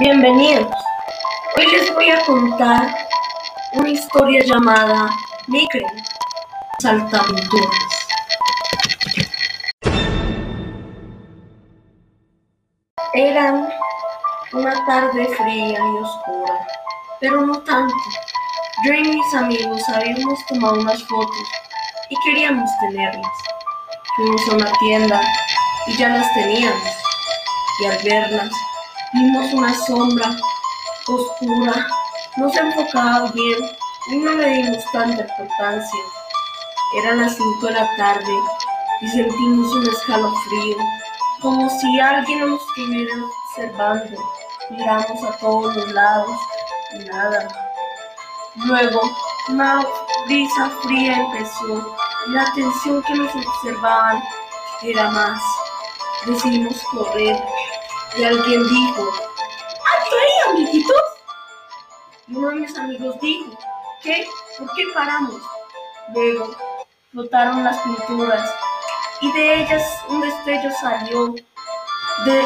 Bienvenidos. Hoy les voy a contar una historia llamada Micre Saltaventuras. Eran una tarde fría y oscura, pero no tanto. Yo y mis amigos habíamos tomado unas fotos y queríamos tenerlas. Fuimos a una tienda y ya las teníamos. Y al verlas, vimos una sombra oscura. No se enfocaba bien y no le dimos tanta importancia. Eran las cinco de la tarde y sentimos un escalofrío, como si alguien nos estuviera observando. Miramos a todos los lados y nada. Luego, una brisa fría empezó y la atención que nos observaban era más. Decidimos correr y alguien dijo, ¡Alto ahí, amiguitos! Y uno de mis amigos dijo, ¿qué? ¿Por qué paramos? Luego flotaron las pinturas y de ellas un destello salió de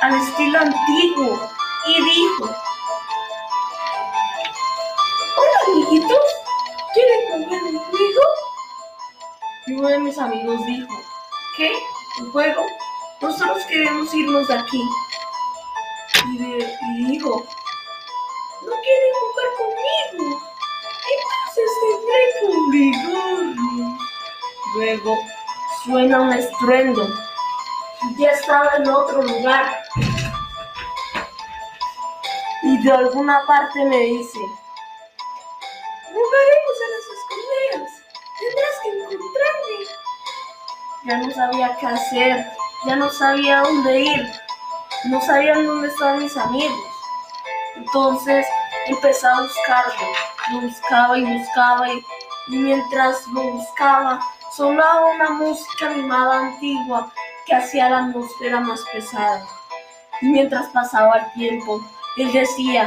al estilo antiguo y dijo, Hola amiguitos, ¿quieren jugar un juego? Y uno de mis amigos dijo, ¿qué? ¿Un juego? Nosotros queremos irnos de aquí. Y, de- y dijo, ¿no quieren jugar conmigo? Entonces tendré que obligarlos. Luego suena un estruendo. Y ya estaba en otro lugar. Y de alguna parte me dice, jugaremos a las escondidas. Tendrás que encontrarme. Ya no sabía qué hacer, ya no sabía dónde ir, no sabía dónde estaban mis amigos. Entonces empecé a buscarlo, lo buscaba y buscaba y, mientras lo buscaba sonaba una música animada antigua que hacía la atmósfera más pesada. Y mientras pasaba el tiempo, él decía,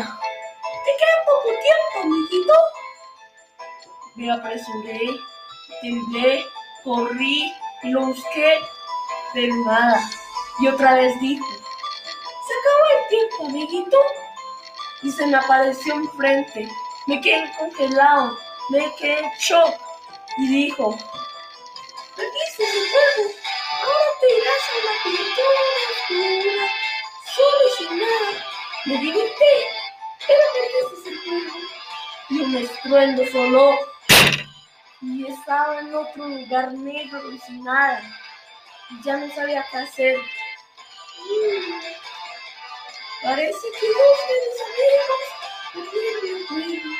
te queda poco tiempo, amiguito. Me apresuré, temblé, corrí y lo busqué, nada. Y otra vez dijo, se acabó el tiempo, amiguito. Y se me apareció enfrente. Me quedé congelado, me quedé en shock. Y dijo, perdiste el juego. Ahora te irás a la pintura solo sin nada. Me divertí, pero perdiste el juego. Y un estruendo sonó y estaba en otro lugar negro y sin nada. Ya no sabía qué hacer. Parece que de mis amigos